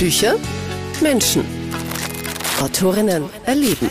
Bücher, Menschen. Autorinnen erleben.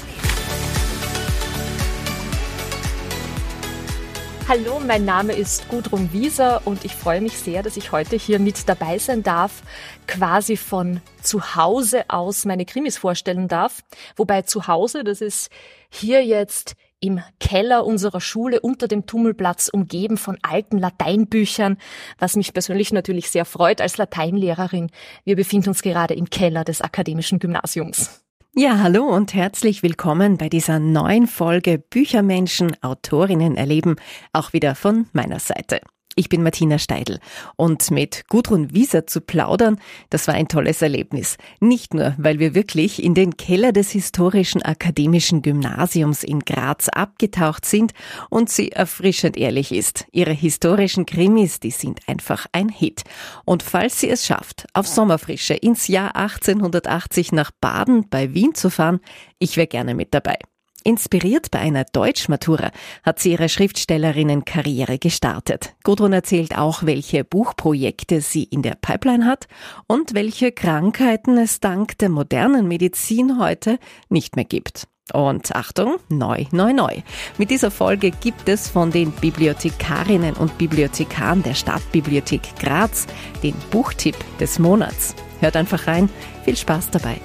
Hallo, mein Name ist Gudrun Wieser und ich freue mich sehr, dass ich heute hier mit dabei sein darf, quasi von zu Hause aus meine Krimis vorstellen darf. Wobei zu Hause, das ist hier jetzt im Keller unserer Schule unter dem Tummelplatz umgeben von alten Lateinbüchern, was mich persönlich natürlich sehr freut als Lateinlehrerin. Wir befinden uns gerade im Keller des akademischen Gymnasiums. Ja, hallo und herzlich willkommen bei dieser neuen Folge Büchermenschen, Autorinnen erleben, auch wieder von meiner Seite. Ich bin Martina Steidl und mit Gudrun Wieser zu plaudern, das war ein tolles Erlebnis. Nicht nur, weil wir wirklich in den Keller des historischen akademischen Gymnasiums in Graz abgetaucht sind und sie erfrischend ehrlich ist. Ihre historischen Krimis, die sind einfach ein Hit. Und falls sie es schafft, auf Sommerfrische ins Jahr 1880 nach Baden bei Wien zu fahren, ich wäre gerne mit dabei. Inspiriert bei einer Deutschmatura hat sie ihre Schriftstellerinnenkarriere gestartet. Gudrun erzählt auch, welche Buchprojekte sie in der Pipeline hat und welche Krankheiten es dank der modernen Medizin heute nicht mehr gibt. Und Achtung, neu, neu, neu. Mit dieser Folge gibt es von den Bibliothekarinnen und Bibliothekaren der Stadtbibliothek Graz den Buchtipp des Monats. Hört einfach rein. Viel Spaß dabei.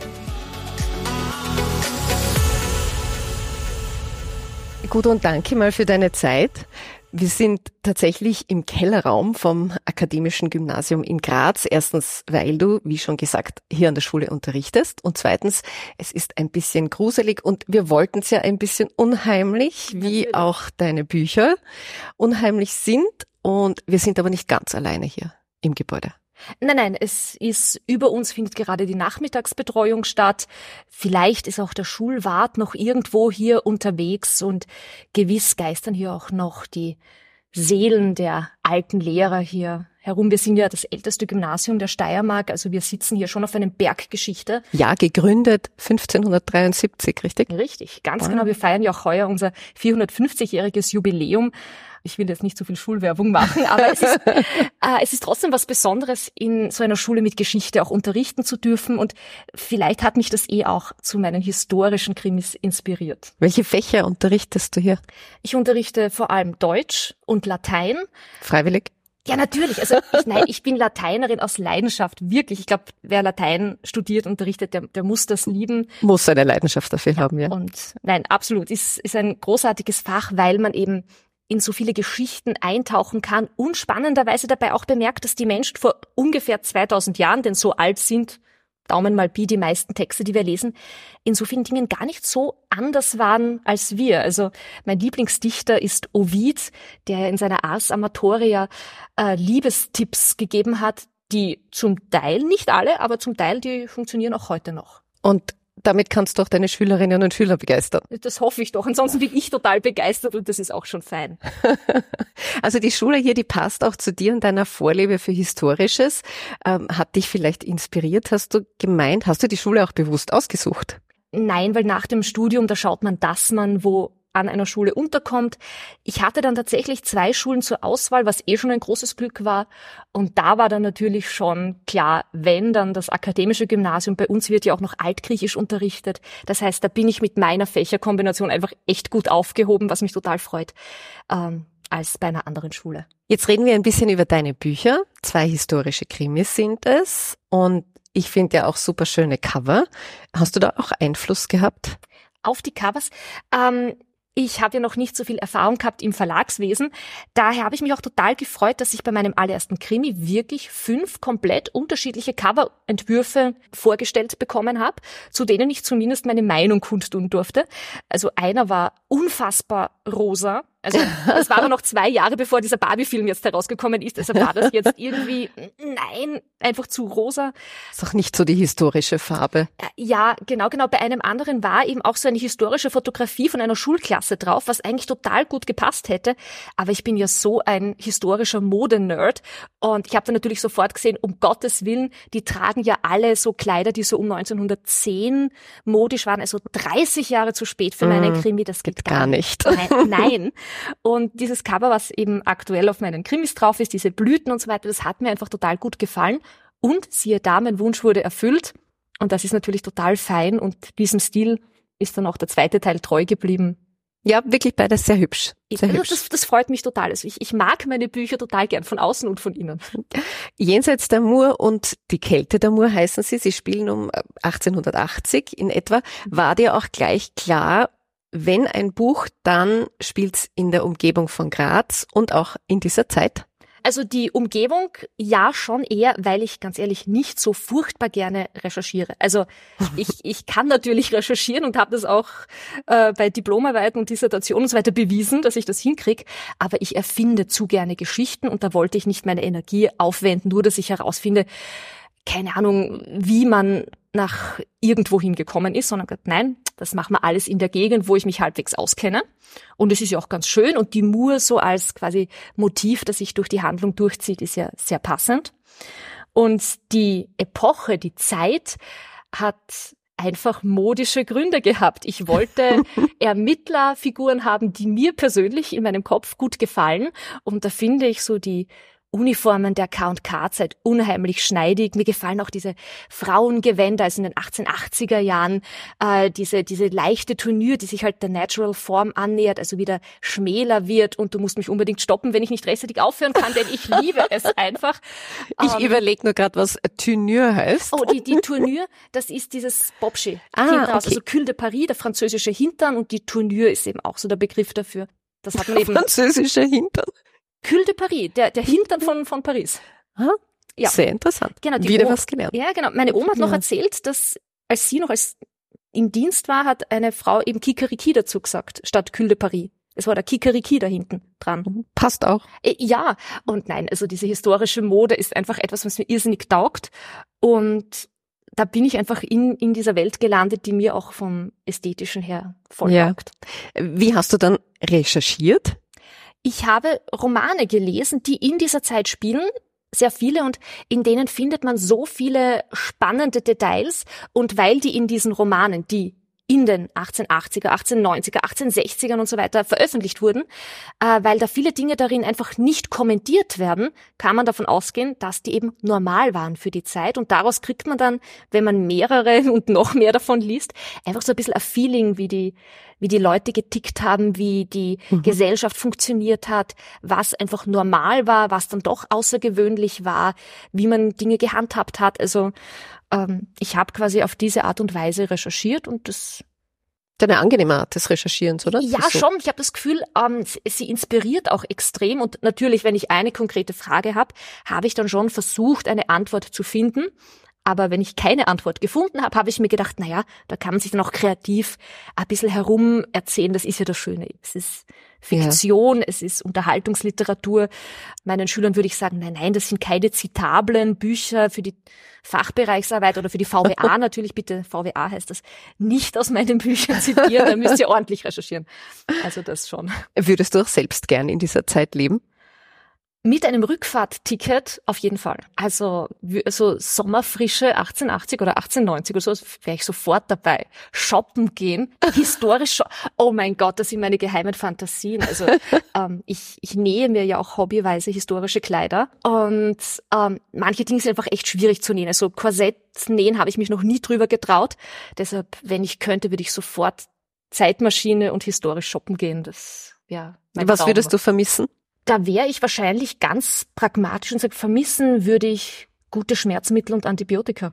Gudrun, danke mal für deine Zeit. Wir sind tatsächlich im Kellerraum vom Akademischen Gymnasium in Graz. Erstens, weil du, wie schon gesagt, hier an der Schule unterrichtest. Und zweitens, es ist ein bisschen gruselig und wir wollten es ja ein bisschen unheimlich, wie Natürlich. auch deine Bücher unheimlich sind. Und wir sind aber nicht ganz alleine hier im Gebäude. Nein, nein, es ist über uns findet gerade die Nachmittagsbetreuung statt. Vielleicht ist auch der Schulwart noch irgendwo hier unterwegs und gewiss geistern hier auch noch die Seelen der alten Lehrer hier herum. Wir sind ja das älteste Gymnasium der Steiermark, also wir sitzen hier schon auf einem Berggeschichte. Ja, gegründet 1573, richtig? Richtig, ganz wow. genau. Wir feiern ja auch heuer unser 450-jähriges Jubiläum ich will jetzt nicht so viel Schulwerbung machen, aber es ist, äh, es ist trotzdem was Besonderes, in so einer Schule mit Geschichte auch unterrichten zu dürfen. Und vielleicht hat mich das eh auch zu meinen historischen Krimis inspiriert. Welche Fächer unterrichtest du hier? Ich unterrichte vor allem Deutsch und Latein. Freiwillig? Ja, natürlich. Also ich, nein, ich bin Lateinerin aus Leidenschaft, wirklich. Ich glaube, wer Latein studiert, unterrichtet, der, der muss das lieben. Muss eine Leidenschaft dafür haben, ja. Und nein, absolut. Ist, ist ein großartiges Fach, weil man eben in so viele Geschichten eintauchen kann und spannenderweise dabei auch bemerkt, dass die Menschen vor ungefähr 2000 Jahren, denn so alt sind Daumen mal Pi die meisten Texte, die wir lesen, in so vielen Dingen gar nicht so anders waren als wir. Also mein Lieblingsdichter ist Ovid, der in seiner Ars Amatoria äh, Liebestipps gegeben hat, die zum Teil, nicht alle, aber zum Teil, die funktionieren auch heute noch. Und damit kannst du auch deine Schülerinnen und Schüler begeistern. Das hoffe ich doch. Ansonsten bin ich total begeistert und das ist auch schon fein. also die Schule hier, die passt auch zu dir und deiner Vorliebe für Historisches. Ähm, hat dich vielleicht inspiriert, hast du gemeint? Hast du die Schule auch bewusst ausgesucht? Nein, weil nach dem Studium, da schaut man, dass man wo an einer Schule unterkommt. Ich hatte dann tatsächlich zwei Schulen zur Auswahl, was eh schon ein großes Glück war. Und da war dann natürlich schon klar, wenn dann das akademische Gymnasium, bei uns wird ja auch noch Altgriechisch unterrichtet. Das heißt, da bin ich mit meiner Fächerkombination einfach echt gut aufgehoben, was mich total freut, ähm, als bei einer anderen Schule. Jetzt reden wir ein bisschen über deine Bücher. Zwei historische Krimis sind es. Und ich finde ja auch super schöne Cover. Hast du da auch Einfluss gehabt? Auf die Covers? Ähm, ich habe ja noch nicht so viel Erfahrung gehabt im Verlagswesen. Daher habe ich mich auch total gefreut, dass ich bei meinem allerersten Krimi wirklich fünf komplett unterschiedliche Coverentwürfe vorgestellt bekommen habe, zu denen ich zumindest meine Meinung kundtun durfte. Also einer war unfassbar rosa, also es war aber noch zwei Jahre, bevor dieser Barbie-Film jetzt herausgekommen ist. Deshalb war das jetzt irgendwie, nein, einfach zu rosa. Ist doch nicht so die historische Farbe. Äh, ja, genau, genau. Bei einem anderen war eben auch so eine historische Fotografie von einer Schulklasse drauf, was eigentlich total gut gepasst hätte. Aber ich bin ja so ein historischer Modenerd und ich habe dann natürlich sofort gesehen, um Gottes Willen, die tragen ja alle so Kleider, die so um 1910 modisch waren, also 30 Jahre zu spät für meinen mm, Krimi. Das geht, geht gar nicht. Nein. nein. Und dieses Cover, was eben aktuell auf meinen Krimis drauf ist, diese Blüten und so weiter, das hat mir einfach total gut gefallen. Und siehe da, mein Wunsch wurde erfüllt. Und das ist natürlich total fein. Und diesem Stil ist dann auch der zweite Teil treu geblieben. Ja, wirklich beides sehr hübsch. Sehr also hübsch. Das, das freut mich total. Also ich, ich mag meine Bücher total gern, von außen und von innen. Jenseits der Mur und die Kälte der Mur heißen sie. Sie spielen um 1880 in etwa. War dir auch gleich klar, wenn ein Buch, dann spielt's in der Umgebung von Graz und auch in dieser Zeit? Also die Umgebung, ja schon eher, weil ich ganz ehrlich nicht so furchtbar gerne recherchiere. Also ich, ich kann natürlich recherchieren und habe das auch äh, bei Diplomarbeiten und Dissertationen und so weiter bewiesen, dass ich das hinkriege. Aber ich erfinde zu gerne Geschichten und da wollte ich nicht meine Energie aufwenden, nur dass ich herausfinde, keine Ahnung, wie man nach irgendwo hingekommen ist, sondern gesagt, nein, das machen wir alles in der Gegend, wo ich mich halbwegs auskenne. Und es ist ja auch ganz schön. Und die Mur so als quasi Motiv, das sich durch die Handlung durchzieht, ist ja sehr passend. Und die Epoche, die Zeit hat einfach modische Gründe gehabt. Ich wollte Ermittlerfiguren haben, die mir persönlich in meinem Kopf gut gefallen. Und da finde ich so die Uniformen der K&K-Zeit unheimlich schneidig. Mir gefallen auch diese Frauengewänder, also in den 1880er Jahren, äh, diese, diese leichte Turnier, die sich halt der Natural Form annähert, also wieder schmäler wird und du musst mich unbedingt stoppen, wenn ich nicht rechtzeitig aufhören kann, denn ich liebe es einfach. Ich ähm, überlege nur gerade, was Turnier heißt. Oh, die, die Tournure, das ist dieses Bobschi. Ah, okay. Also Cul de Paris, der französische Hintern und die Tournure ist eben auch so der Begriff dafür. Das hat man eben. Französische Hintern. Cul de Paris, der, der Hintern von, von Paris. Ah, ja. Sehr interessant. Genau, die Wieder Oma, was gelernt. Ja, genau. Meine Oma hat noch Ja. erzählt, dass als sie noch als im Dienst war, hat eine Frau eben Kikeriki dazu gesagt, statt Cul de Paris. Es war der Kikeriki da hinten dran. Passt auch. Äh, Ja, und nein, also diese historische Mode ist einfach etwas, was mir irrsinnig taugt. Und da bin ich einfach in, in dieser Welt gelandet, die mir auch vom Ästhetischen her voll Ja. Wie hast du dann recherchiert? Ich habe Romane gelesen, die in dieser Zeit spielen, sehr viele und in denen findet man so viele spannende Details. Und weil die in diesen Romanen, die in den 1880er, 1890er, 1860ern und so weiter veröffentlicht wurden, äh, weil da viele Dinge darin einfach nicht kommentiert werden, kann man davon ausgehen, dass die eben normal waren für die Zeit. Und daraus kriegt man dann, wenn man mehrere und noch mehr davon liest, einfach so ein bisschen ein Feeling, wie die, wie die Leute getickt haben, wie die Gesellschaft funktioniert hat, was einfach normal war, was dann doch außergewöhnlich war, wie man Dinge gehandhabt hat. Also ähm, ich habe quasi auf diese Art und Weise recherchiert und das Deine angenehme Art des Recherchierens, oder? ja, So. schon. Ich habe das Gefühl, ähm, sie inspiriert auch extrem. Und natürlich, wenn ich eine konkrete Frage habe, habe ich dann schon versucht, eine Antwort zu finden. Aber wenn ich keine Antwort gefunden habe, habe ich mir gedacht, na ja, da kann man sich dann auch kreativ ein bisschen herum erzählen. Das ist ja das Schöne. Es ist Fiktion, es ist Unterhaltungsliteratur. Meinen Schülern würde ich sagen, nein, nein, das sind keine zitablen Bücher für die Fachbereichsarbeit oder für die VWA natürlich. Bitte, VWA heißt das. Nicht aus meinen Büchern zitieren, da müsst ihr ordentlich recherchieren. Also das schon. Würdest du auch selbst gern in dieser Zeit leben? Mit einem Rückfahrtticket auf jeden Fall. Also so Sommerfrische 1880 oder 1890 oder so wäre ich sofort dabei. Shoppen gehen, historisch. Oh mein Gott, das sind meine geheimen Fantasien. Also ähm, ich, ich nähe mir ja auch hobbyweise historische Kleider und ähm, manche Dinge sind einfach echt schwierig zu nähen. Also Korsett nähen habe ich mich noch nie drüber getraut. Deshalb, wenn ich könnte, würde ich sofort Zeitmaschine und historisch shoppen gehen. Das mein Was Traum. würdest du vermissen? Da wäre ich wahrscheinlich ganz pragmatisch und sage, vermissen würde ich gute Schmerzmittel und Antibiotika.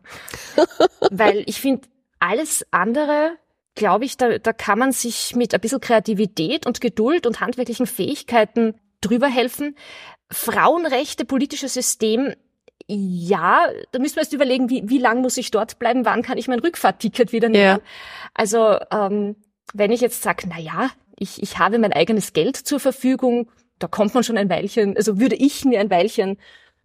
Weil ich finde, alles andere, glaube ich, da, da kann man sich mit ein bisschen Kreativität und Geduld und handwerklichen Fähigkeiten drüber helfen. Frauenrechte, politisches System, ja, da müssen wir erst überlegen, wie, wie lang muss ich dort bleiben, wann kann ich mein Rückfahrtticket wieder nehmen. Ja. Also ähm, wenn ich jetzt sage, na ja, ich, ich habe mein eigenes Geld zur Verfügung, da kommt man schon ein Weilchen, also würde ich mir ein Weilchen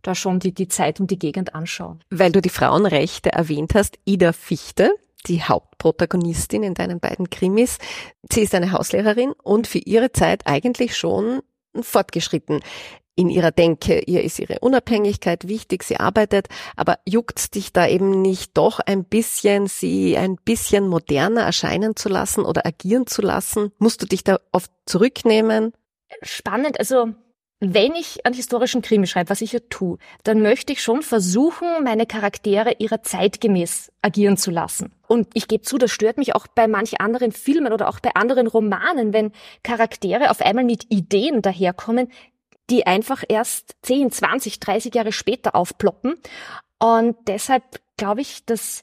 da schon die, die Zeit und die Gegend anschauen. Weil du die Frauenrechte erwähnt hast, Ida Fichte, die Hauptprotagonistin in deinen beiden Krimis, sie ist eine Hauslehrerin und für ihre Zeit eigentlich schon fortgeschritten in ihrer Denke. Ihr ist ihre Unabhängigkeit wichtig, sie arbeitet, aber juckt dich da eben nicht doch ein bisschen, sie ein bisschen moderner erscheinen zu lassen oder agieren zu lassen? Musst du dich da oft zurücknehmen? Spannend, also wenn ich einen historischen Krimi schreibe, was ich ja tue, dann möchte ich schon versuchen, meine Charaktere ihrer zeitgemäß agieren zu lassen. Und ich gebe zu, das stört mich auch bei manch anderen Filmen oder auch bei anderen Romanen, wenn Charaktere auf einmal mit Ideen daherkommen, die einfach erst 10, 20, 30 Jahre später aufploppen. Und deshalb glaube ich, dass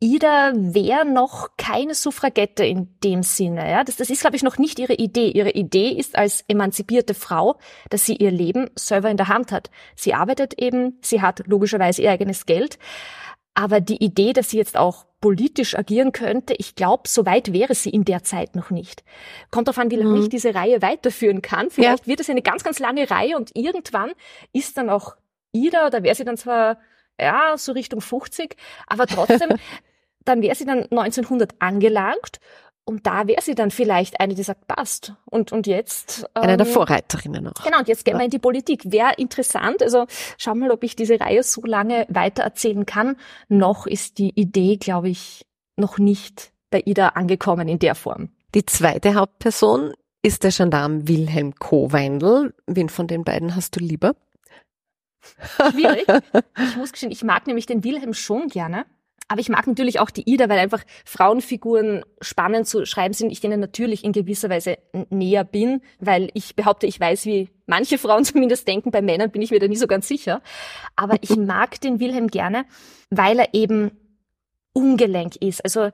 Ida wäre noch keine Suffragette in dem Sinne. Ja? Das, das ist, glaube ich, noch nicht ihre Idee. Ihre Idee ist als emanzipierte Frau, dass sie ihr Leben selber in der Hand hat. Sie arbeitet eben, sie hat logischerweise ihr eigenes Geld. Aber die Idee, dass sie jetzt auch politisch agieren könnte, ich glaube, so weit wäre sie in der Zeit noch nicht. Kommt darauf an, wie lange mhm. ich diese Reihe weiterführen kann. Vielleicht ja. wird es eine ganz, ganz lange Reihe und irgendwann ist dann auch Ida, da wäre sie dann zwar ja, so Richtung 50, aber trotzdem dann wäre sie dann 1900 angelangt und da wäre sie dann vielleicht eine, die sagt, passt. Und, und jetzt. Ähm, eine der ähm, Vorreiterinnen noch. Genau, und jetzt gehen ja. wir in die Politik. Wäre interessant. Also schau mal, ob ich diese Reihe so lange weitererzählen kann. Noch ist die Idee, glaube ich, noch nicht bei Ida angekommen in der Form. Die zweite Hauptperson ist der Gendarm Wilhelm Koweindl. Wen von den beiden hast du lieber? Schwierig. Ich muss gestehen, ich mag nämlich den Wilhelm schon gerne. Aber ich mag natürlich auch die Ida, weil einfach Frauenfiguren spannend zu schreiben sind. Ich denen natürlich in gewisser Weise näher bin, weil ich behaupte, ich weiß, wie manche Frauen zumindest denken. Bei Männern bin ich mir da nie so ganz sicher. Aber ich mag den Wilhelm gerne, weil er eben ungelenk ist. Also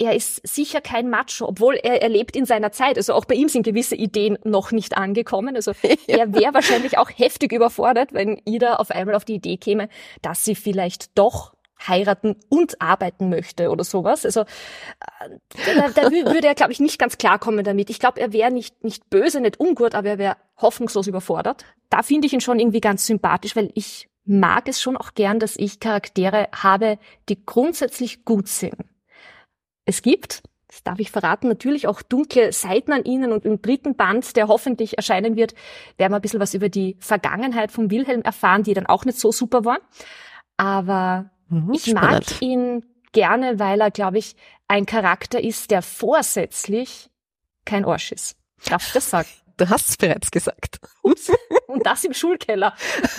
er ist sicher kein Macho, obwohl er, er lebt in seiner Zeit. Also auch bei ihm sind gewisse Ideen noch nicht angekommen. Also er wäre wahrscheinlich auch heftig überfordert, wenn Ida auf einmal auf die Idee käme, dass sie vielleicht doch heiraten und arbeiten möchte oder sowas. Also äh, da, da würde er, glaube ich, nicht ganz klarkommen damit. Ich glaube, er wäre nicht, nicht böse, nicht ungut, aber er wäre hoffnungslos überfordert. Da finde ich ihn schon irgendwie ganz sympathisch, weil ich mag es schon auch gern, dass ich Charaktere habe, die grundsätzlich gut sind. Es gibt, das darf ich verraten, natürlich auch dunkle Seiten an ihnen und im dritten Band, der hoffentlich erscheinen wird, werden wir ein bisschen was über die Vergangenheit von Wilhelm erfahren, die dann auch nicht so super war. Aber Mhm, ich mag ihn gerne, weil er, glaube ich, ein Charakter ist, der vorsätzlich kein Arsch ist. Darf ich das sagen? Du hast es bereits gesagt. Ups. Und das im Schulkeller.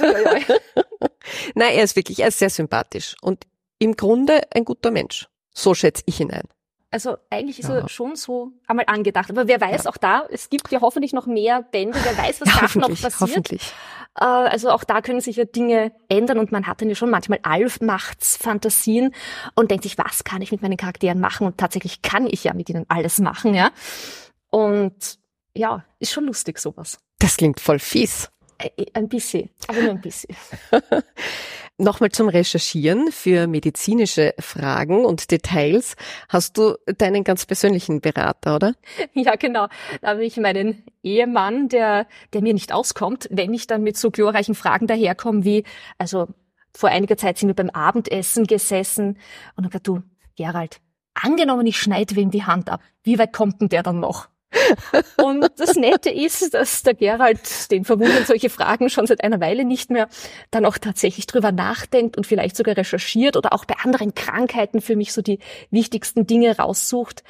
Nein, er ist wirklich, er ist sehr sympathisch und im Grunde ein guter Mensch. So schätze ich ihn ein. Also eigentlich ist ja. er schon so einmal angedacht. Aber wer weiß, ja. auch da, es gibt ja hoffentlich noch mehr Bände, wer weiß, was ja, da noch passiert. Hoffentlich. Äh, also auch da können sich ja Dinge ändern und man hat dann ja schon manchmal Allmachtsfantasien und denkt sich, was kann ich mit meinen Charakteren machen? Und tatsächlich kann ich ja mit ihnen alles machen, ja. Und ja, ist schon lustig sowas. Das klingt voll fies. Äh, ein bisschen, aber nur ein bisschen. Nochmal zum Recherchieren für medizinische Fragen und Details hast du deinen ganz persönlichen Berater, oder? Ja, genau. Da habe ich meinen Ehemann, der, der mir nicht auskommt, wenn ich dann mit so glorreichen Fragen daherkomme wie, also vor einiger Zeit sind wir beim Abendessen gesessen und dann gesagt, du, Gerald, angenommen, ich schneide wem die Hand ab, wie weit kommt denn der dann noch? Und das Nette ist, dass der Gerald, den verwundern solche Fragen schon seit einer Weile nicht mehr, dann auch tatsächlich drüber nachdenkt und vielleicht sogar recherchiert oder auch bei anderen Krankheiten für mich so die wichtigsten Dinge raussucht.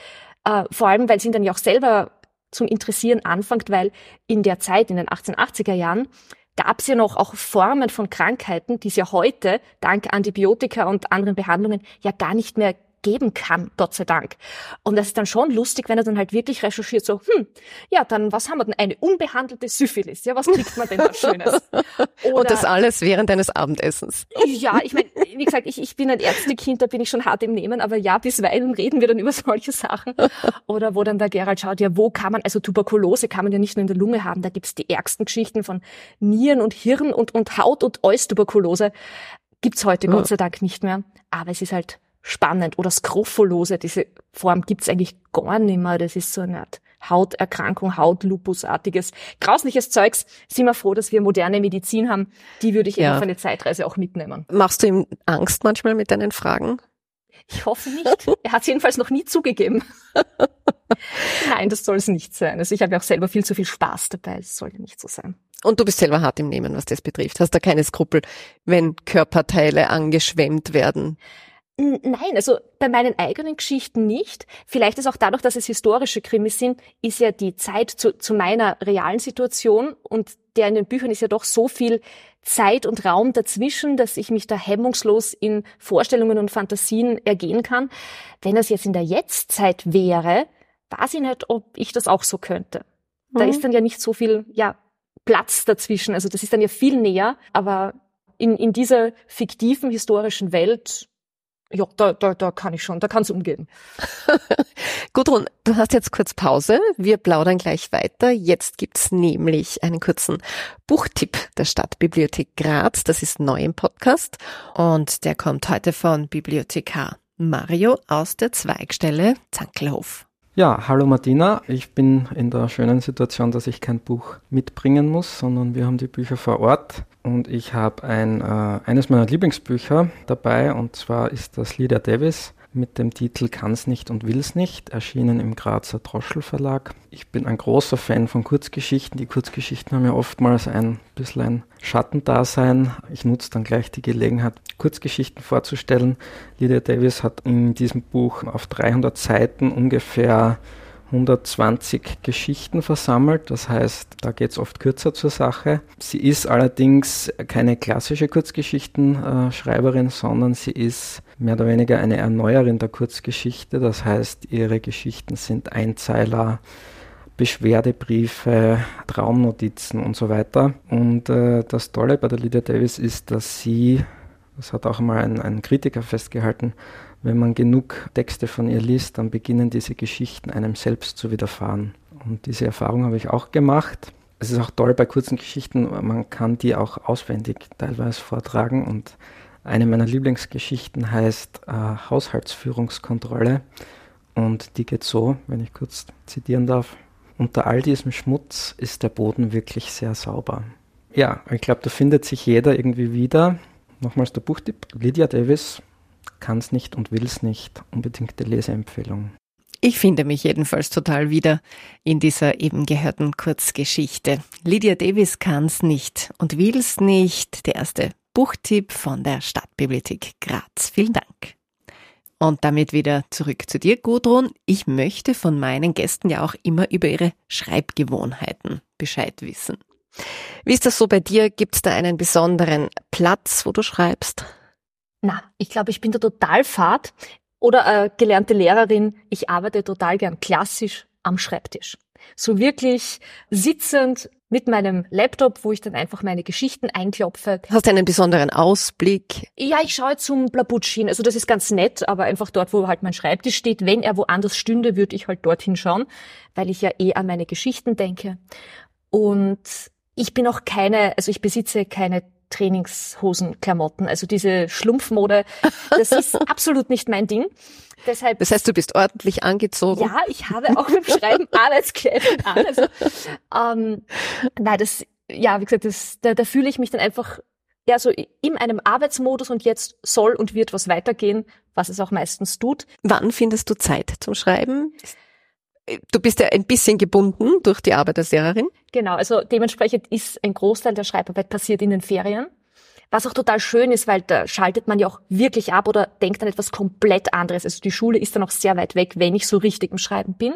Äh, vor allem, weil es ihn dann ja auch selber zum Interessieren anfängt, weil in der Zeit, in den 1880er Jahren, gab es ja noch auch Formen von Krankheiten, die es ja heute dank Antibiotika und anderen Behandlungen ja gar nicht mehr geben kann, Gott sei Dank. Und das ist dann schon lustig, wenn er dann halt wirklich recherchiert, so, hm, ja, dann was haben wir denn? Eine unbehandelte Syphilis, ja, was kriegt man denn da Schönes? Oder, Und das alles während deines Abendessens. Ja, ich meine, wie gesagt, ich, ich bin ein Ärztekind, da bin ich schon hart im Nehmen, aber ja, bisweilen reden wir dann über solche Sachen. Oder wo dann der Gerald schaut, ja, wo kann man, also Tuberkulose kann man ja nicht nur in der Lunge haben, da gibt's die ärgsten Geschichten von Nieren und Hirn und, und Haut- und Eustuberkulose. Gibt's heute Gott sei Dank nicht mehr. Aber es ist halt spannend. Oder Skrofolose, diese Form gibt's eigentlich gar nicht mehr. Das ist so eine Art Hauterkrankung, Hautlupusartiges, grausliches Zeugs. Sind wir froh, dass wir moderne Medizin haben. Die würde ich ja. auf eine Zeitreise auch mitnehmen. Machst du ihm Angst manchmal mit deinen Fragen? Ich hoffe nicht. er hat jedenfalls noch nie zugegeben. Nein, das soll es nicht sein. Also ich habe ja auch selber viel zu viel Spaß dabei. Es soll ja nicht so sein. Und du bist selber hart im Nehmen, was das betrifft. Hast da keine Skrupel, wenn Körperteile angeschwemmt werden? Nein, also bei meinen eigenen Geschichten nicht. Vielleicht ist auch dadurch, dass es historische Krimis sind, ist ja die Zeit zu, zu meiner realen Situation und der in den Büchern ist ja doch so viel Zeit und Raum dazwischen, dass ich mich da hemmungslos in Vorstellungen und Fantasien ergehen kann. Wenn das jetzt in der Jetztzeit wäre, weiß ich nicht, ob ich das auch so könnte. Da mhm. ist dann ja nicht so viel, ja, Platz dazwischen. Also das ist dann ja viel näher, aber in, in dieser fiktiven historischen Welt ja, da, da, da kann ich schon, da kann es umgehen. Gudrun, du hast jetzt kurz Pause. Wir plaudern gleich weiter. Jetzt gibt's nämlich einen kurzen Buchtipp der Stadtbibliothek Graz. Das ist neu im Podcast und der kommt heute von Bibliothekar Mario aus der Zweigstelle Zankelhof. Ja, hallo Martina. Ich bin in der schönen Situation, dass ich kein Buch mitbringen muss, sondern wir haben die Bücher vor Ort. Und ich habe ein, äh, eines meiner Lieblingsbücher dabei, und zwar ist das Lydia Davis mit dem Titel Kann's nicht und will's nicht, erschienen im Grazer Droschel Verlag. Ich bin ein großer Fan von Kurzgeschichten. Die Kurzgeschichten haben ja oftmals ein bisschen ein Schattendasein. Ich nutze dann gleich die Gelegenheit, Kurzgeschichten vorzustellen. Lydia Davis hat in diesem Buch auf 300 Seiten ungefähr 120 Geschichten versammelt. Das heißt, da geht es oft kürzer zur Sache. Sie ist allerdings keine klassische Kurzgeschichtenschreiberin, sondern sie ist mehr oder weniger eine Erneuerin der Kurzgeschichte. Das heißt, ihre Geschichten sind Einzeiler, Beschwerdebriefe, Traumnotizen und so weiter. Und äh, das Tolle bei der Lydia Davis ist, dass sie, das hat auch mal ein, ein Kritiker festgehalten, wenn man genug Texte von ihr liest, dann beginnen diese Geschichten einem selbst zu widerfahren. Und diese Erfahrung habe ich auch gemacht. Es ist auch toll bei kurzen Geschichten, man kann die auch auswendig teilweise vortragen. Und eine meiner Lieblingsgeschichten heißt äh, Haushaltsführungskontrolle. Und die geht so, wenn ich kurz zitieren darf. Unter all diesem Schmutz ist der Boden wirklich sehr sauber. Ja, ich glaube, da findet sich jeder irgendwie wieder. Nochmals der Buchtipp, Lydia Davis, kann es nicht und will es nicht. Unbedingte Leseempfehlung. Ich finde mich jedenfalls total wieder in dieser eben gehörten Kurzgeschichte. Lydia Davis kann es nicht und will es nicht. Der erste Buchtipp von der Stadtbibliothek Graz. Vielen Dank. Und damit wieder zurück zu dir, Gudrun. Ich möchte von meinen Gästen ja auch immer über ihre Schreibgewohnheiten Bescheid wissen. Wie ist das so bei dir? Gibt es da einen besonderen Platz, wo du schreibst? Na, ich glaube, ich bin da total fad. Oder äh, gelernte Lehrerin, ich arbeite total gern klassisch am Schreibtisch. So wirklich sitzend mit meinem Laptop, wo ich dann einfach meine Geschichten einklopfe. Hast du einen besonderen Ausblick? Ja, ich schaue zum Blabutsch Also das ist ganz nett, aber einfach dort, wo halt mein Schreibtisch steht. Wenn er woanders stünde, würde ich halt dorthin schauen, weil ich ja eh an meine Geschichten denke. Und ich bin auch keine, also ich besitze keine Trainingshosenklamotten. Also diese Schlumpfmode, das ist absolut nicht mein Ding. Deshalb, das heißt, du bist ordentlich angezogen. Ja, ich habe auch beim Schreiben Arbeitskleidung an. Also, ähm, nein, das, ja, wie gesagt, das, da, da fühle ich mich dann einfach ja, so in einem Arbeitsmodus und jetzt soll und wird was weitergehen, was es auch meistens tut. Wann findest du Zeit zum Schreiben? Du bist ja ein bisschen gebunden durch die Arbeit als Lehrerin. Genau, also dementsprechend ist ein Großteil der Schreibarbeit passiert in den Ferien. Was auch total schön ist, weil da schaltet man ja auch wirklich ab oder denkt an etwas komplett anderes. Also die Schule ist dann auch sehr weit weg, wenn ich so richtig im Schreiben bin.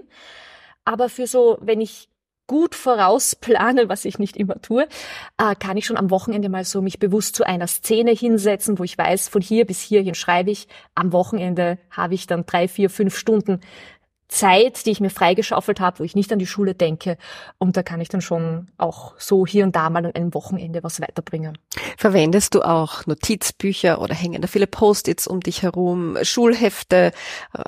Aber für so, wenn ich gut vorausplane, was ich nicht immer tue, äh, kann ich schon am Wochenende mal so mich bewusst zu einer Szene hinsetzen, wo ich weiß, von hier bis hierhin schreibe ich. Am Wochenende habe ich dann drei, vier, fünf Stunden Zeit, die ich mir freigeschaufelt habe, wo ich nicht an die Schule denke. Und da kann ich dann schon auch so hier und da mal an einem Wochenende was weiterbringen. Verwendest du auch Notizbücher oder hängen da viele Post-its um dich herum, Schulhefte?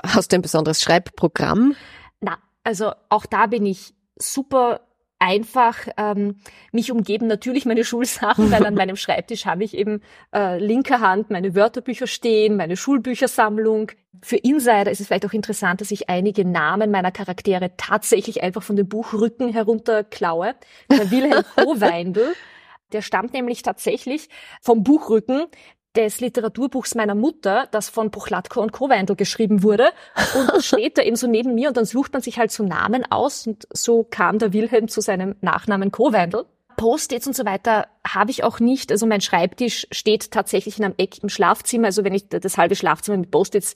Hast du ein besonderes Schreibprogramm? Na, also auch da bin ich super einfach ähm, mich umgeben natürlich meine Schulsachen, weil an meinem Schreibtisch habe ich eben äh, linker Hand meine Wörterbücher stehen, meine Schulbüchersammlung. Für Insider ist es vielleicht auch interessant, dass ich einige Namen meiner Charaktere tatsächlich einfach von dem Buchrücken herunterklaue. Der Wilhelm Koweindl, der stammt nämlich tatsächlich vom Buchrücken des Literaturbuchs meiner Mutter, das von Buchlatko und Koweindl geschrieben wurde. Und steht da eben so neben mir und dann sucht man sich halt so Namen aus und so kam der Wilhelm zu seinem Nachnamen Koweindl. Post-its und so weiter habe ich auch nicht. Also mein Schreibtisch steht tatsächlich in einem Eck im Schlafzimmer. Also wenn ich das halbe Schlafzimmer mit Post-its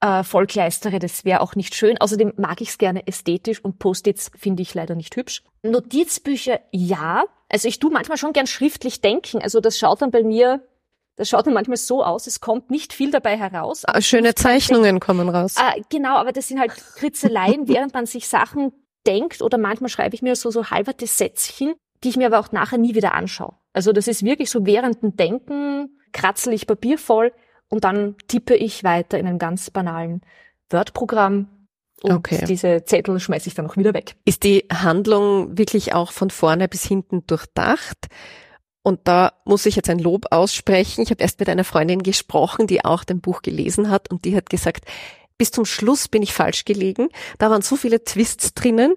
äh, vollkleistere, das wäre auch nicht schön. Außerdem mag ich es gerne ästhetisch und Post-its finde ich leider nicht hübsch. Notizbücher ja. Also ich tue manchmal schon gern schriftlich denken. Also das schaut dann bei mir das schaut dann manchmal so aus, es kommt nicht viel dabei heraus. Ah, schöne Zeichnungen kommen raus. Äh, genau, aber das sind halt Kritzeleien, während man sich Sachen denkt oder manchmal schreibe ich mir so, so halberte Sätzchen, die ich mir aber auch nachher nie wieder anschaue. Also das ist wirklich so während dem Denken kratzel ich Papier voll und dann tippe ich weiter in einem ganz banalen Word-Programm und okay. diese Zettel schmeiße ich dann auch wieder weg. Ist die Handlung wirklich auch von vorne bis hinten durchdacht? Und da muss ich jetzt ein Lob aussprechen. Ich habe erst mit einer Freundin gesprochen, die auch dein Buch gelesen hat und die hat gesagt, bis zum Schluss bin ich falsch gelegen. Da waren so viele Twists drinnen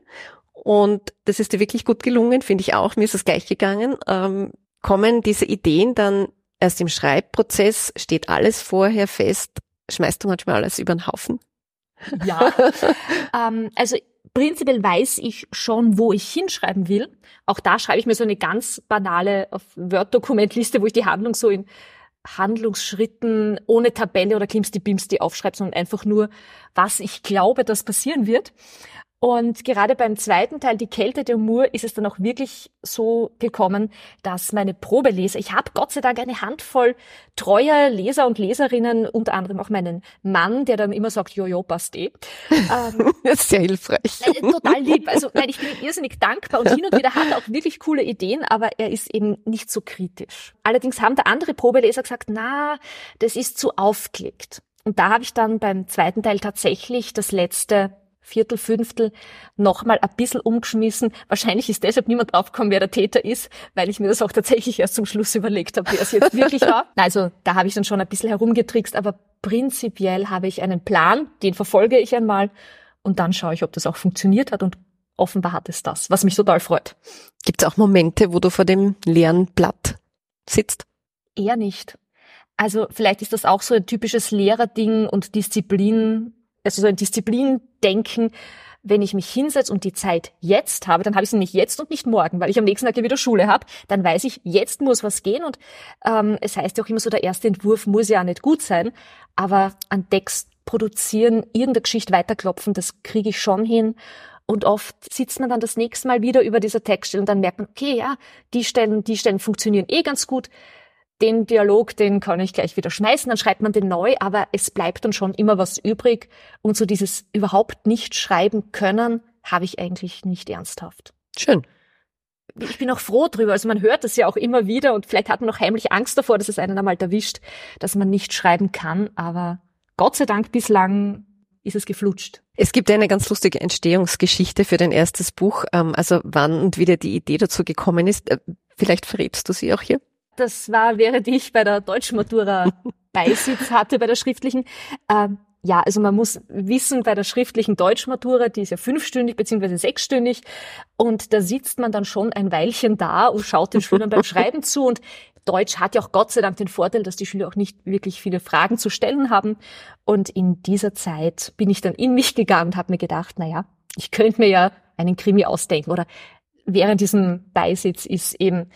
und das ist dir wirklich gut gelungen, finde ich auch. Mir ist es gleich gegangen. Ähm, kommen diese Ideen dann erst im Schreibprozess? Steht alles vorher fest? Schmeißt du manchmal alles über den Haufen? Ja, ähm, also prinzipiell weiß ich schon, wo ich hinschreiben will. Auch da schreibe ich mir so eine ganz banale Word-Dokumentliste, wo ich die Handlung so in Handlungsschritten ohne Tabelle oder Klimsti-Bimsti aufschreibe, sondern einfach nur, was ich glaube, dass passieren wird. Und gerade beim zweiten Teil, die Kälte der Mur, ist es dann auch wirklich so gekommen, dass meine Probeleser, ich habe Gott sei Dank eine Handvoll treuer Leser und Leserinnen, unter anderem auch meinen Mann, der dann immer sagt, jojo, passt eh. Ähm, Sehr hilfreich. Äh, total lieb. Also nein, ich bin irrsinnig dankbar und hin und wieder hat er auch wirklich coole Ideen, aber er ist eben nicht so kritisch. Allerdings haben da andere Probeleser gesagt, na, das ist zu aufgelegt. Und da habe ich dann beim zweiten Teil tatsächlich das letzte Viertel, Fünftel nochmal ein bisschen umgeschmissen. Wahrscheinlich ist deshalb niemand draufgekommen, wer der Täter ist, weil ich mir das auch tatsächlich erst zum Schluss überlegt habe, wer es jetzt wirklich war. Also da habe ich dann schon ein bisschen herumgetrickst, aber prinzipiell habe ich einen Plan, den verfolge ich einmal und dann schaue ich, ob das auch funktioniert hat und offenbar hat es das, was mich total freut. Gibt es auch Momente, wo du vor dem leeren Blatt sitzt? Eher nicht. Also vielleicht ist das auch so ein typisches Lehrerding und Disziplin also so ein Disziplindenken, wenn ich mich hinsetze und die Zeit jetzt habe, dann habe ich sie nicht jetzt und nicht morgen, weil ich am nächsten Tag ja wieder Schule habe, dann weiß ich, jetzt muss was gehen und ähm, es heißt ja auch immer so, der erste Entwurf muss ja nicht gut sein, aber an Text produzieren, irgendeine Geschichte weiterklopfen, das kriege ich schon hin. Und oft sitzt man dann das nächste Mal wieder über dieser Textstelle und dann merkt man, okay, ja, die Stellen, die Stellen funktionieren eh ganz gut den Dialog, den kann ich gleich wieder schmeißen, dann schreibt man den neu, aber es bleibt dann schon immer was übrig. Und so dieses überhaupt nicht schreiben können, habe ich eigentlich nicht ernsthaft. Schön. Ich bin auch froh drüber. Also man hört das ja auch immer wieder und vielleicht hat man noch heimlich Angst davor, dass es einen einmal erwischt, dass man nicht schreiben kann. Aber Gott sei Dank bislang ist es geflutscht. Es gibt eine ganz lustige Entstehungsgeschichte für dein erstes Buch. Ähm, also wann und wie dir die Idee dazu gekommen ist. Äh, vielleicht verrätst du sie auch hier? Das war, während ich bei der Deutschmatura Beisitz hatte, bei der schriftlichen. Ähm, ja, also man muss wissen, bei der schriftlichen Deutschmatura, die ist ja fünfstündig beziehungsweise sechsstündig, und da sitzt man dann schon ein Weilchen da und schaut den Schülern beim Schreiben zu. Und Deutsch hat ja auch Gott sei Dank den Vorteil, dass die Schüler auch nicht wirklich viele Fragen zu stellen haben. Und in dieser Zeit bin ich dann in mich gegangen und habe mir gedacht, na ja, ich könnte mir ja einen Krimi ausdenken. Oder während diesem Beisitz ist eben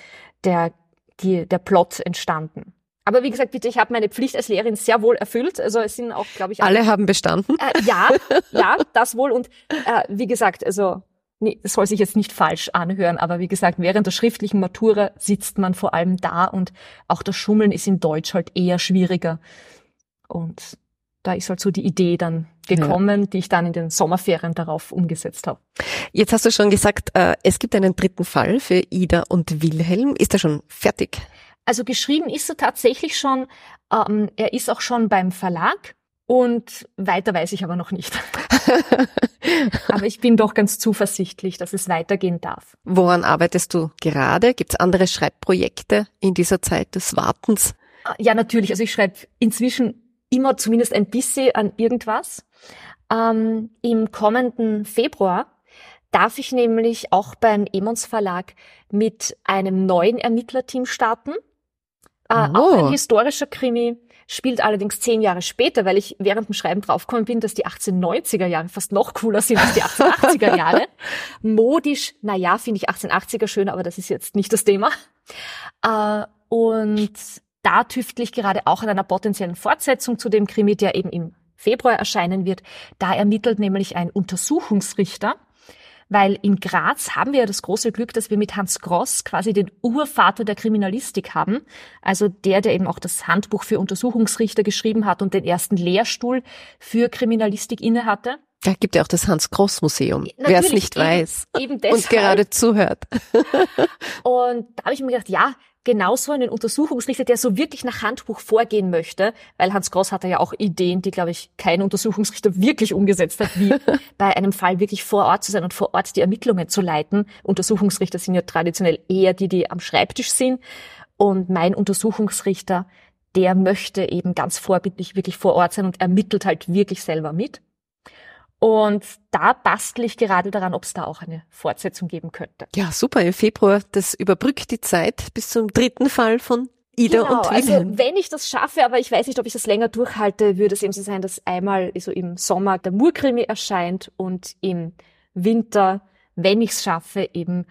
der die, der Plot entstanden. Aber wie gesagt, bitte, ich habe meine Pflicht als Lehrerin sehr wohl erfüllt. Also es sind auch, glaube ich, alle, alle haben bestanden. Äh, ja, ja, das wohl. Und äh, wie gesagt, also nee, das soll sich jetzt nicht falsch anhören, aber wie gesagt, während der schriftlichen Matura sitzt man vor allem da und auch das Schummeln ist in Deutsch halt eher schwieriger. Und da ist halt so die Idee dann gekommen, ja. die ich dann in den Sommerferien darauf umgesetzt habe. Jetzt hast du schon gesagt, äh, es gibt einen dritten Fall für Ida und Wilhelm. Ist er schon fertig? Also geschrieben ist er tatsächlich schon. Ähm, er ist auch schon beim Verlag. Und weiter weiß ich aber noch nicht. aber ich bin doch ganz zuversichtlich, dass es weitergehen darf. Woran arbeitest du gerade? Gibt es andere Schreibprojekte in dieser Zeit des Wartens? Ja, natürlich. Also ich schreibe inzwischen immer zumindest ein bisschen an irgendwas. Ähm, Im kommenden Februar darf ich nämlich auch beim Emons Verlag mit einem neuen Ermittlerteam starten. Äh, oh. Auch ein historischer Krimi spielt allerdings zehn Jahre später, weil ich während dem Schreiben draufgekommen bin, dass die 1890er Jahre fast noch cooler sind als die 1880er Jahre. Modisch, na ja, finde ich 1880er schön, aber das ist jetzt nicht das Thema. Äh, und da tüftle ich gerade auch an einer potenziellen Fortsetzung zu dem Krimi, der eben im Februar erscheinen wird. Da ermittelt nämlich ein Untersuchungsrichter, weil in Graz haben wir ja das große Glück, dass wir mit Hans Gross quasi den Urvater der Kriminalistik haben. Also der, der eben auch das Handbuch für Untersuchungsrichter geschrieben hat und den ersten Lehrstuhl für Kriminalistik innehatte. Da gibt ja auch das Hans-Gross-Museum, wer es nicht eben, weiß eben und gerade zuhört. und da habe ich mir gedacht, ja, genauso einen Untersuchungsrichter, der so wirklich nach Handbuch vorgehen möchte, weil Hans Gross hatte ja auch Ideen, die, glaube ich, kein Untersuchungsrichter wirklich umgesetzt hat, wie bei einem Fall wirklich vor Ort zu sein und vor Ort die Ermittlungen zu leiten. Untersuchungsrichter sind ja traditionell eher die, die am Schreibtisch sind. Und mein Untersuchungsrichter, der möchte eben ganz vorbildlich wirklich vor Ort sein und ermittelt halt wirklich selber mit. Und da bastel ich gerade daran, ob es da auch eine Fortsetzung geben könnte. Ja, super. Im Februar, das überbrückt die Zeit bis zum dritten Fall von Ida genau, und also Wilhelm. wenn ich das schaffe, aber ich weiß nicht, ob ich das länger durchhalte, würde es eben so sein, dass einmal so im Sommer der Murkrimi erscheint und im Winter, wenn ich es schaffe, eben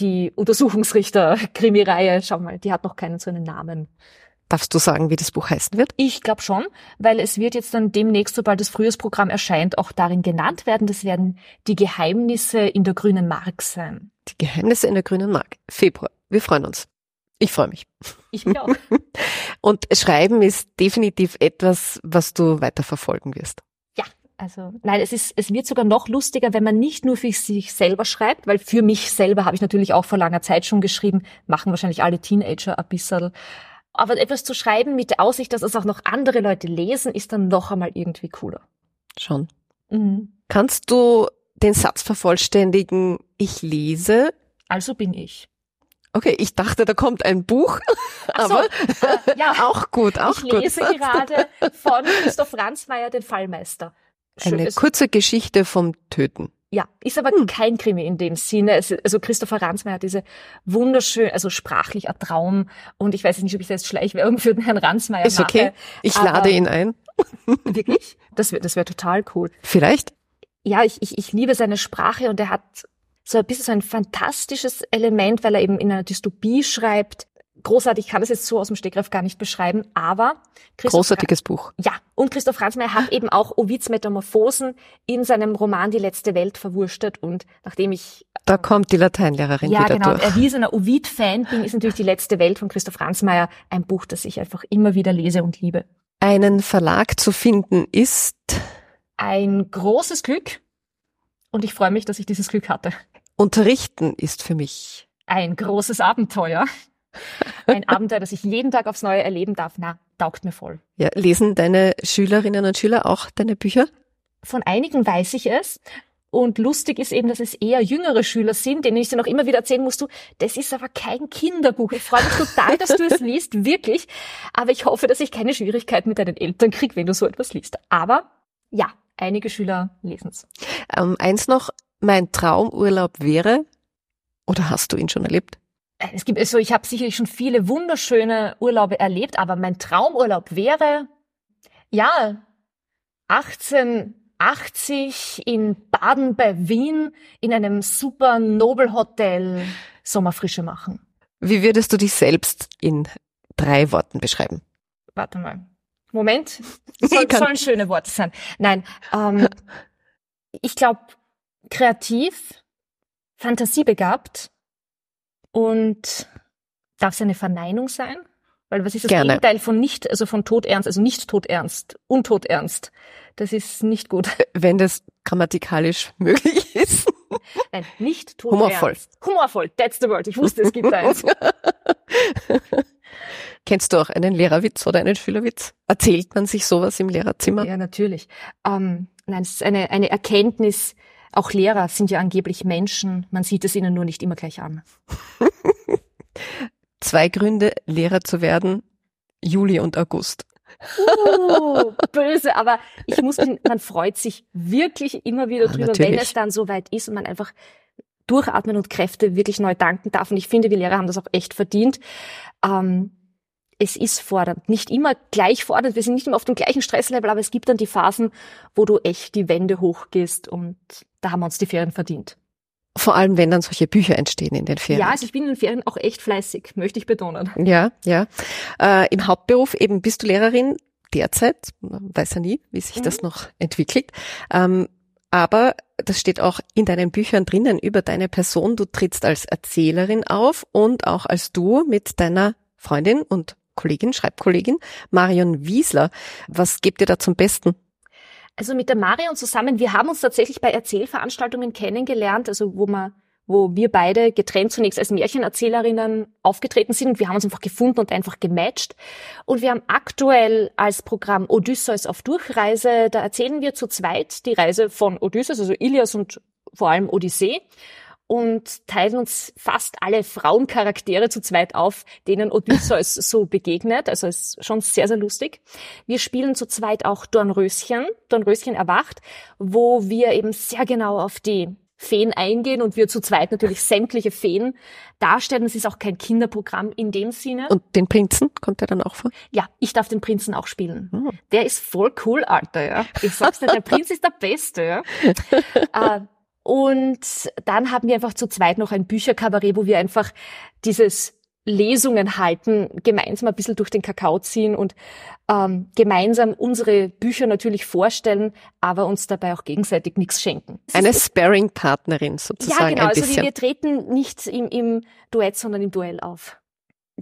die Untersuchungsrichter-Krimi-Reihe. Schau mal, die hat noch keinen so einen Namen. Darfst du sagen, wie das Buch heißen wird? Ich glaube schon, weil es wird jetzt dann demnächst, sobald das Frühjahrsprogramm erscheint, auch darin genannt werden. Das werden die Geheimnisse in der grünen Mark sein. Die Geheimnisse in der grünen Mark. Februar. Wir freuen uns. Ich freue mich. Ich mich auch. Und Schreiben ist definitiv etwas, was du weiter verfolgen wirst. Ja, also nein, es ist, es wird sogar noch lustiger, wenn man nicht nur für sich selber schreibt, weil für mich selber habe ich natürlich auch vor langer Zeit schon geschrieben, machen wahrscheinlich alle Teenager ein bisschen. Aber etwas zu schreiben mit der Aussicht, dass es auch noch andere Leute lesen, ist dann noch einmal irgendwie cooler. Schon. Mhm. Kannst du den Satz vervollständigen, ich lese? Also bin ich. Okay, ich dachte, da kommt ein Buch, so, aber äh, ja, auch gut, auch ich gut. lese gerade von Christoph Ransmayr, den Fallmeister. Schön, Eine kurze Geschichte vom Töten. Ja, ist aber Hm. kein Krimi in dem Sinne. Es, also Christopher Ransmayr hat diese wunderschön, also sprachlich ein Traum. Und ich weiß nicht, ob ich jetzt Schleichwerbung für den Herrn Ransmayr Ist okay. mache. Ich aber- lade ihn ein. Wirklich? Das wäre das wär total cool. Vielleicht? Ja, ich, ich, ich liebe seine Sprache und er hat so ein bisschen so ein fantastisches Element, weil er eben in einer Dystopie schreibt. Großartig, ich kann das jetzt so aus dem Stegreif gar nicht beschreiben, aber Christoph Großartiges Buch. Ja, und Christoph Ransmayr hat eben auch Ovids Metamorphosen in seinem Roman Die letzte Welt verwurstet und nachdem ich Da kommt die Lateinlehrerin ja wieder genau durch. erwiesener Ovid-Fan bin, ist natürlich Die letzte Welt von Christoph Ransmayr ein Buch, das ich einfach immer wieder lese und liebe. Einen Verlag zu finden ist Ein großes Glück und ich freue mich, dass ich dieses Glück hatte. Unterrichten ist für mich. Ein großes Abenteuer. Ein Abenteuer, das ich jeden Tag aufs Neue erleben darf. Na, taugt mir voll. Ja, lesen deine Schülerinnen und Schüler auch deine Bücher? Von einigen weiß ich es. Und lustig ist eben, dass es eher jüngere Schüler sind, denen ich dann auch immer wieder erzählen musst, du, das ist aber kein Kinderbuch. Ich freue mich total, dass du es liest, wirklich. Aber ich hoffe, dass ich keine Schwierigkeiten mit deinen Eltern krieg, wenn du so etwas liest. Aber ja, einige Schüler lesen es. Ähm, eins noch, mein Traumurlaub wäre, oder hast du ihn schon erlebt? Es gibt also, ich habe sicherlich schon viele wunderschöne Urlaube erlebt, aber mein Traumurlaub wäre, ja, 1880 in Baden bei Wien in einem super Nobelhotel Sommerfrische machen. Wie würdest du dich selbst in drei Worten beschreiben? Warte mal. Moment. Soll, sollen schöne Worte sein. Nein, ähm, ich glaube, kreativ, fantasiebegabt und darf es eine Verneinung sein? Weil was ist das Gerne. Gegenteil von nicht, also von todernst, also nicht todernst, untodernst. Das ist nicht gut. Wenn das grammatikalisch möglich ist. Nein, nicht todernst. Humorvoll. Humorvoll, that's the word. Ich wusste, es gibt eins. Kennst du auch einen Lehrerwitz oder einen Schülerwitz? Erzählt man sich sowas im Lehrerzimmer? Ja, natürlich. Ähm, nein, es ist eine, eine Erkenntnis. Auch Lehrer sind ja angeblich Menschen. Man sieht es ihnen nur nicht immer gleich an. Zwei Gründe, Lehrer zu werden. Juli und August. Uh, böse, aber ich muss, man freut sich wirklich immer wieder Ah, drüber, natürlich. wenn es dann soweit ist und man einfach durchatmen und Kräfte wirklich neu danken darf. Und ich finde, wir Lehrer haben das auch echt verdient. Ähm, es ist fordernd. Nicht immer gleich fordernd, wir sind nicht immer auf dem gleichen Stresslevel, aber es gibt dann die Phasen, wo du echt die Wände hochgehst und da haben wir uns die Ferien verdient. Vor allem, wenn dann solche Bücher entstehen in den Ferien. Ja, also ich bin in den Ferien auch echt fleißig, möchte ich betonen. Ja, ja. Äh, Im Hauptberuf eben bist du Lehrerin derzeit, man weiß ja nie, wie sich mhm. das noch entwickelt. Ähm, aber das steht auch in deinen Büchern drinnen über deine Person. Du trittst als Erzählerin auf und auch als Duo mit deiner Freundin und Kollegin, Schreibkollegin Marion Wiesler. Was gebt ihr da zum Besten? Also mit der Marion zusammen, wir haben uns tatsächlich bei Erzählveranstaltungen kennengelernt, also wo man wo wir beide getrennt zunächst als Märchenerzählerinnen aufgetreten sind und wir haben uns einfach gefunden und einfach gematcht. Und wir haben aktuell als Programm Odysseus auf Durchreise, da erzählen wir zu zweit die Reise von Odysseus, also Ilias und vor allem Odyssee und teilen uns fast alle Frauencharaktere zu zweit auf, denen Odysseus so begegnet. Also ist schon sehr, sehr lustig. Wir spielen zu zweit auch Dornröschen, Dornröschen erwacht, wo wir eben sehr genau auf die Feen eingehen und wir zu zweit natürlich sämtliche Feen darstellen. Es ist auch kein Kinderprogramm in dem Sinne. Und den Prinzen kommt er dann auch vor? Ja, ich darf den Prinzen auch spielen. Oh. Der ist voll cool, Alter, ja. Ich sag's dir, der Prinz ist der Beste, ja. äh, und dann haben wir einfach zu zweit noch ein Bücherkabarett, wo wir einfach dieses Lesungen halten, gemeinsam ein bisschen durch den Kakao ziehen und ähm, gemeinsam unsere Bücher natürlich vorstellen, aber uns dabei auch gegenseitig nichts schenken. Eine Sparring-Partnerin sozusagen. Ja, genau. also wir treten nicht im, im Duett, sondern im Duell auf.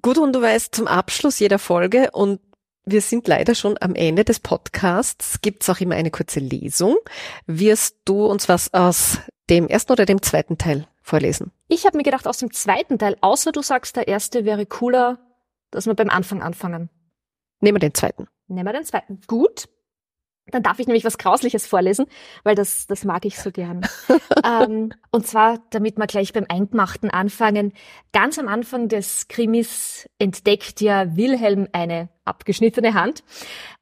Gut, und du weißt, zum Abschluss jeder Folge und wir sind leider schon am Ende des Podcasts. Gibt's auch immer eine kurze Lesung. Wirst du uns was aus dem ersten oder dem zweiten Teil vorlesen? Ich habe mir gedacht, aus dem zweiten Teil, außer du sagst, der erste wäre cooler, dass wir beim Anfang anfangen. Nehmen wir den zweiten. Nehmen wir den zweiten. Gut. Dann darf ich nämlich was Grausliches vorlesen, weil das, das mag ich so gern. ähm, und zwar, damit wir gleich beim Eingemachten anfangen. Ganz am Anfang des Krimis entdeckt ja Wilhelm eine abgeschnittene Hand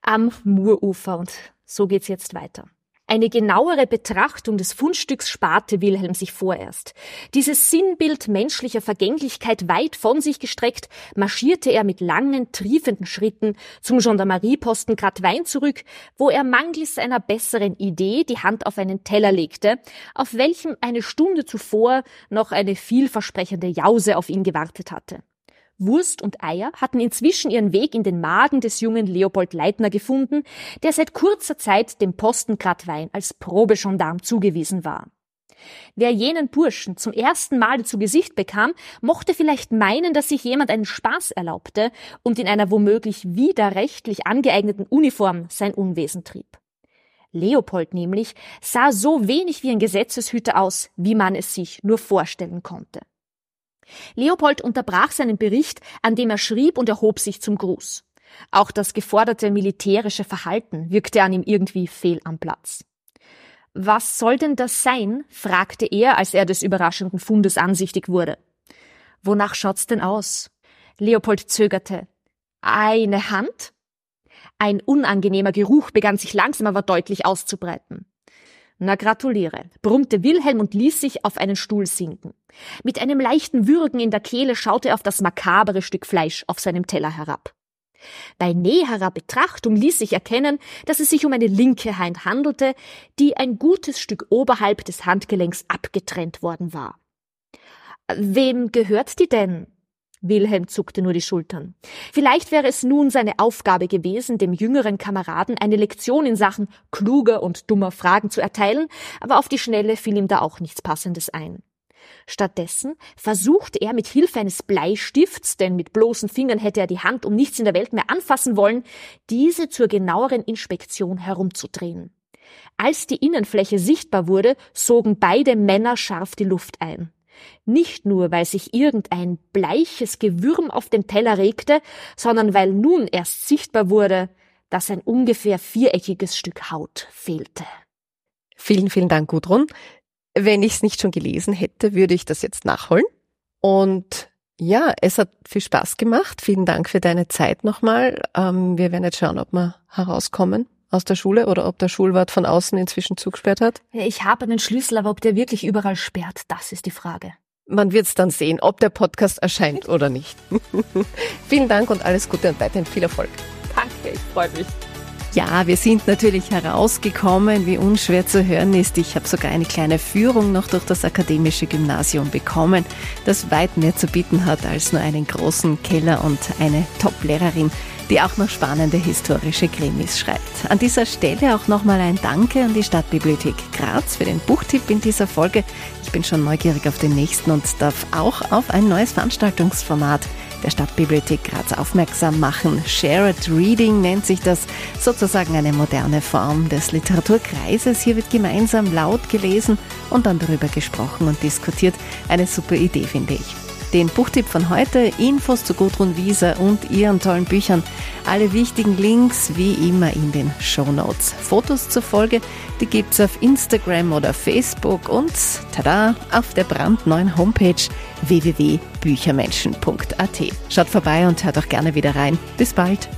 am Murufer und so geht's jetzt weiter. Eine genauere Betrachtung des Fundstücks sparte Wilhelm sich vorerst. Dieses Sinnbild menschlicher Vergänglichkeit weit von sich gestreckt, marschierte er mit langen, triefenden Schritten zum Gendarmerieposten Gradwein zurück, wo er mangels einer besseren Idee die Hand auf einen Teller legte, auf welchem eine Stunde zuvor noch eine vielversprechende Jause auf ihn gewartet hatte. Wurst und Eier hatten inzwischen ihren Weg in den Magen des jungen Leopold Leitner gefunden, der seit kurzer Zeit dem Posten Gradwein als Probegendarm zugewiesen war. Wer jenen Burschen zum ersten Male zu Gesicht bekam, mochte vielleicht meinen, dass sich jemand einen Spaß erlaubte und in einer womöglich widerrechtlich angeeigneten Uniform sein Unwesen trieb. Leopold nämlich sah so wenig wie ein Gesetzeshüter aus, wie man es sich nur vorstellen konnte. Leopold unterbrach seinen Bericht, an dem er schrieb und erhob sich zum Gruß. Auch das geforderte militärische Verhalten wirkte an ihm irgendwie fehl am Platz. Was soll denn das sein? fragte er, als er des überraschenden Fundes ansichtig wurde. Wonach schaut's denn aus? Leopold zögerte. Eine Hand? Ein unangenehmer Geruch begann sich langsam aber deutlich auszubreiten. Na gratuliere, brummte Wilhelm und ließ sich auf einen Stuhl sinken. Mit einem leichten Würgen in der Kehle schaute er auf das makabere Stück Fleisch auf seinem Teller herab. Bei näherer Betrachtung ließ sich erkennen, dass es sich um eine linke Hand handelte, die ein gutes Stück oberhalb des Handgelenks abgetrennt worden war. Wem gehört die denn? Wilhelm zuckte nur die Schultern. Vielleicht wäre es nun seine Aufgabe gewesen, dem jüngeren Kameraden eine Lektion in Sachen kluger und dummer Fragen zu erteilen, aber auf die Schnelle fiel ihm da auch nichts Passendes ein. Stattdessen versuchte er mit Hilfe eines Bleistifts, denn mit bloßen Fingern hätte er die Hand um nichts in der Welt mehr anfassen wollen, diese zur genaueren Inspektion herumzudrehen. Als die Innenfläche sichtbar wurde, sogen beide Männer scharf die Luft ein. Nicht nur, weil sich irgendein bleiches Gewürm auf dem Teller regte, sondern weil nun erst sichtbar wurde, dass ein ungefähr viereckiges Stück Haut fehlte. Vielen, vielen Dank, Gudrun. Wenn ich es nicht schon gelesen hätte, würde ich das jetzt nachholen. Und ja, es hat viel Spaß gemacht. Vielen Dank für deine Zeit nochmal. Ähm, wir werden jetzt schauen, ob wir herauskommen aus der Schule oder ob der Schulwart von außen inzwischen zugesperrt hat? Ich habe einen Schlüssel, aber ob der wirklich überall sperrt, das ist die Frage. man wird es dann sehen, ob der Podcast erscheint oder nicht. Vielen Dank und alles Gute und weiterhin viel Erfolg. Danke, ich freue mich. Ja, wir sind natürlich herausgekommen, wie unschwer zu hören ist. Ich habe sogar eine kleine Führung noch durch das akademische Gymnasium bekommen, das weit mehr zu bieten hat als nur einen großen Keller und eine Top-Lehrerin, die auch noch spannende historische Krimis schreibt. An dieser Stelle auch nochmal ein Danke an die Stadtbibliothek Graz für den Buchtipp in dieser Folge. Ich bin schon neugierig auf den nächsten und darf auch auf ein neues Veranstaltungsformat der Stadtbibliothek Graz aufmerksam machen. Shared Reading nennt sich das, sozusagen eine moderne Form des Literaturkreises. Hier wird gemeinsam laut gelesen und dann darüber gesprochen und diskutiert. Eine super Idee, finde ich den Buchtipp von heute, Infos zu Gudrun Wieser und ihren tollen Büchern. Alle wichtigen Links wie immer in den Show Notes. Fotos zur Folge, die gibt's auf Instagram oder Facebook und tada, auf der brandneuen Homepage www.büchermenschen.at. Schaut vorbei und hört auch gerne wieder rein. Bis bald.